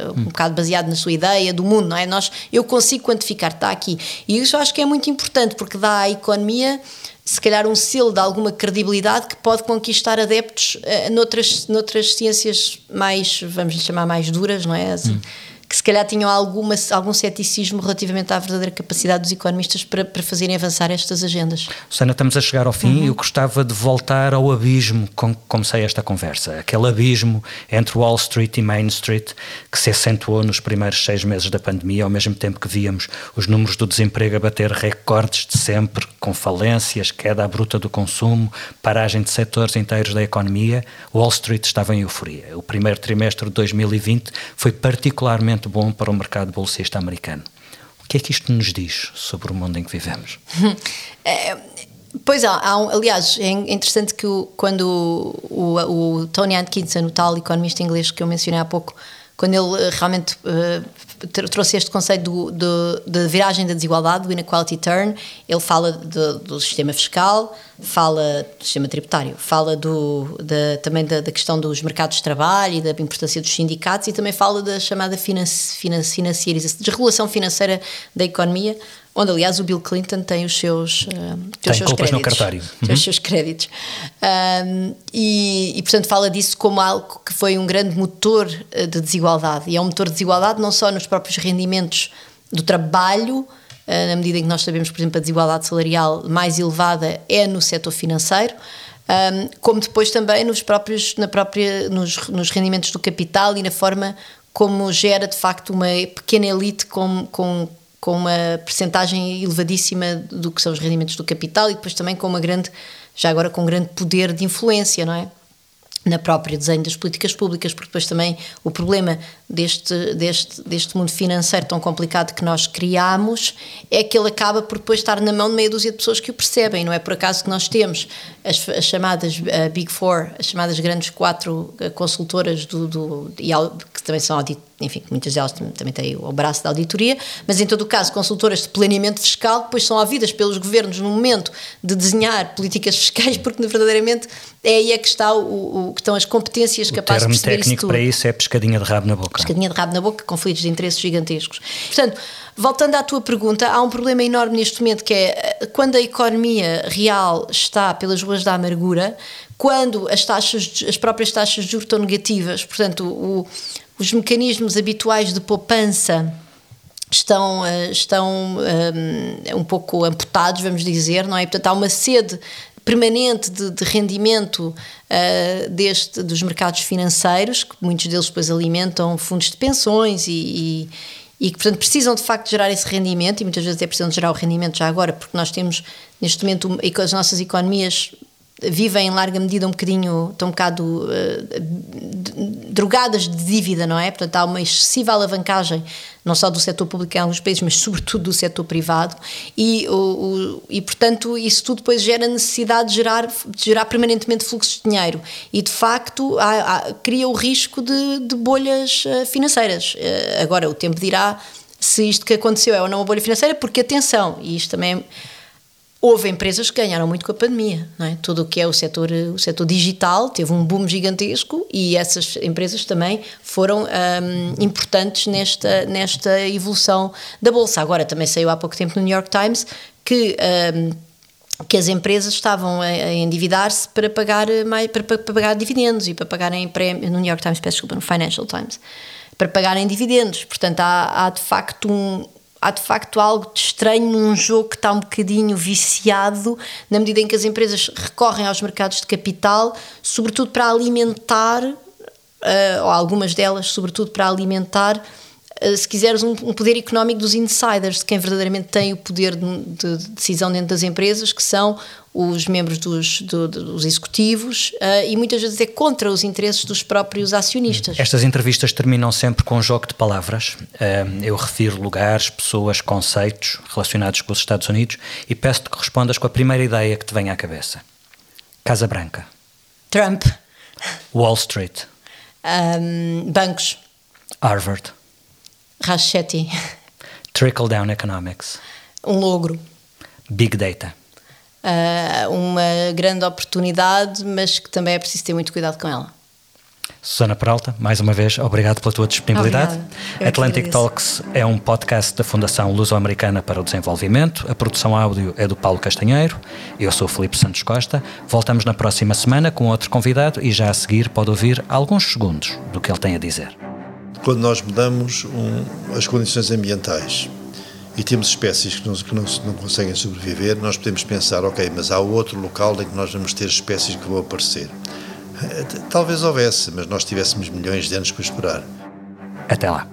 um hum. bocado baseado na sua ideia do mundo, não é? Nós, eu consigo quantificar, está aqui. E isso eu acho que é muito importante porque dá à economia se calhar um selo de alguma credibilidade que pode conquistar adeptos uh, noutras, noutras ciências mais, vamos lhe chamar mais duras, não é? Assim, hum que se calhar tinham alguma, algum ceticismo relativamente à verdadeira capacidade dos economistas para, para fazerem avançar estas agendas. Susana, estamos a chegar ao fim uhum. eu gostava de voltar ao abismo com que comecei esta conversa. Aquele abismo entre Wall Street e Main Street que se acentuou nos primeiros seis meses da pandemia, ao mesmo tempo que víamos os números do desemprego a bater recordes de sempre, com falências, queda bruta do consumo, paragem de setores inteiros da economia, Wall Street estava em euforia. O primeiro trimestre de 2020 foi particularmente muito bom para o mercado bolsista americano. O que é que isto nos diz sobre o mundo em que vivemos? é, pois há, há um, aliás, é interessante que o, quando o, o, o Tony Atkinson, o tal economista inglês que eu mencionei há pouco, quando ele eh, realmente uh, trouxe este conceito da viragem da desigualdade, do inequality turn, ele fala de, do sistema fiscal, fala do sistema tributário, fala do, da, também da, da, questão dos mercados de trabalho e da importância dos sindicatos e também fala da chamada financi, financiarização, desregulação financeira da economia, onde aliás o Bill Clinton tem os seus, uh, tem os seus créditos. no cartário. Uhum. Os seus créditos. Um, e, e, portanto fala disso como algo que foi um grande motor eh, de desigualdade. E é um motor de desigualdade não só nos próprios rendimentos do trabalho, uh, na medida em que nós sabemos, por exemplo, a desigualdade salarial mais elevada é no setor financeiro, um, como depois também nos próprios, na própria, nos, nos rendimentos do capital e na forma como gera de facto uma pequena elite com, com com uma percentagem elevadíssima do que são os rendimentos do capital e depois também com uma grande, já agora com um grande poder de influência, não é? na própria desenho das políticas públicas, porque depois também o problema deste, deste, deste mundo financeiro tão complicado que nós criamos é que ele acaba por depois estar na mão de meia dúzia de pessoas que o percebem. Não é por acaso que nós temos as, as chamadas uh, Big Four, as chamadas grandes quatro uh, consultoras do, do, que também são audit, enfim, muitas delas também têm o braço da auditoria, mas em todo o caso consultoras de planeamento fiscal que depois são ouvidas pelos governos no momento de desenhar políticas fiscais porque verdadeiramente é aí é que, está o, o que estão as competências o capazes de perceber técnico isso para isso é pescadinha de rabo na boca. Pescadinha de rabo na boca, conflitos de interesses gigantescos. Portanto, voltando à tua pergunta, há um problema enorme neste momento que é eh, quando a economia real está pelas ruas da amargura, quando as taxas, as próprias taxas de juros estão negativas, portanto, o, os mecanismos habituais de poupança estão, eh, estão um, eh, um pouco amputados, vamos dizer, não é? Portanto, há uma sede permanente de, de rendimento uh, deste, dos mercados financeiros, que muitos deles depois alimentam fundos de pensões e, e, e que, portanto, precisam de facto gerar esse rendimento e muitas vezes é preciso gerar o rendimento já agora, porque nós temos neste momento as nossas economias vivem em larga medida um bocadinho, estão um bocado uh, drogadas de dívida, não é? Portanto, há uma excessiva alavancagem, não só do setor público em alguns países, mas sobretudo do setor privado, e, o, o, e portanto, isso tudo depois gera necessidade de gerar, de gerar permanentemente fluxos de dinheiro. E, de facto, há, há, cria o risco de, de bolhas uh, financeiras. Uh, agora, o tempo dirá se isto que aconteceu é ou não uma bolha financeira, porque, atenção, e isto também é Houve empresas que ganharam muito com a pandemia, não é? Tudo o que é o setor, o setor digital teve um boom gigantesco e essas empresas também foram um, importantes nesta, nesta evolução da Bolsa. Agora, também saiu há pouco tempo no New York Times que. Um, que as empresas estavam a, endividar-se para pagar mais, para, para, pagar dividendos e para pagarem prémios no New York Times, peço desculpa, no Financial Times, para pagarem dividendos. Portanto, há, há de facto um, há de facto algo de estranho num jogo que está um bocadinho viciado, na medida em que as empresas recorrem aos mercados de capital, sobretudo para alimentar, uh, ou algumas delas, sobretudo para alimentar eh, se quiseres, um, poder económico dos insiders, de quem verdadeiramente tem o poder de, de, de decisão dentro das empresas, que são os membros dos, do, dos executivos, uh, e muitas vezes é contra os interesses dos próprios acionistas. Estas entrevistas terminam sempre com um jogo de palavras. Uh, eu refiro lugares, pessoas, conceitos relacionados com os Estados Unidos e peço-te que respondas com a primeira ideia que te venha à cabeça. Casa Branca. Trump. Wall Street. Um, bancos. Harvard. Rachetti. Trickle Down Economics. Um logro. Big Data. Uh, uma grande oportunidade, mas que também é preciso ter muito cuidado com ela. Susana Peralta, mais uma vez, obrigado pela tua disponibilidade. Atlantic Talks é um podcast da Fundação Luso-Americana para o Desenvolvimento. A produção áudio é do Paulo Castanheiro. Eu sou o Felipe Santos Costa. Voltamos na próxima semana com outro convidado e já a seguir pode ouvir alguns segundos do que ele tem a dizer quando nós mudamos um, as condições ambientais e temos espécies que, não, que não, não, conseguem sobreviver, nós podemos pensar, ok, mas há outro local em que nós vamos ter espécies que vão aparecer. Eh, talvez houvesse, mas nós tivéssemos milhões de anos para esperar. Até lá.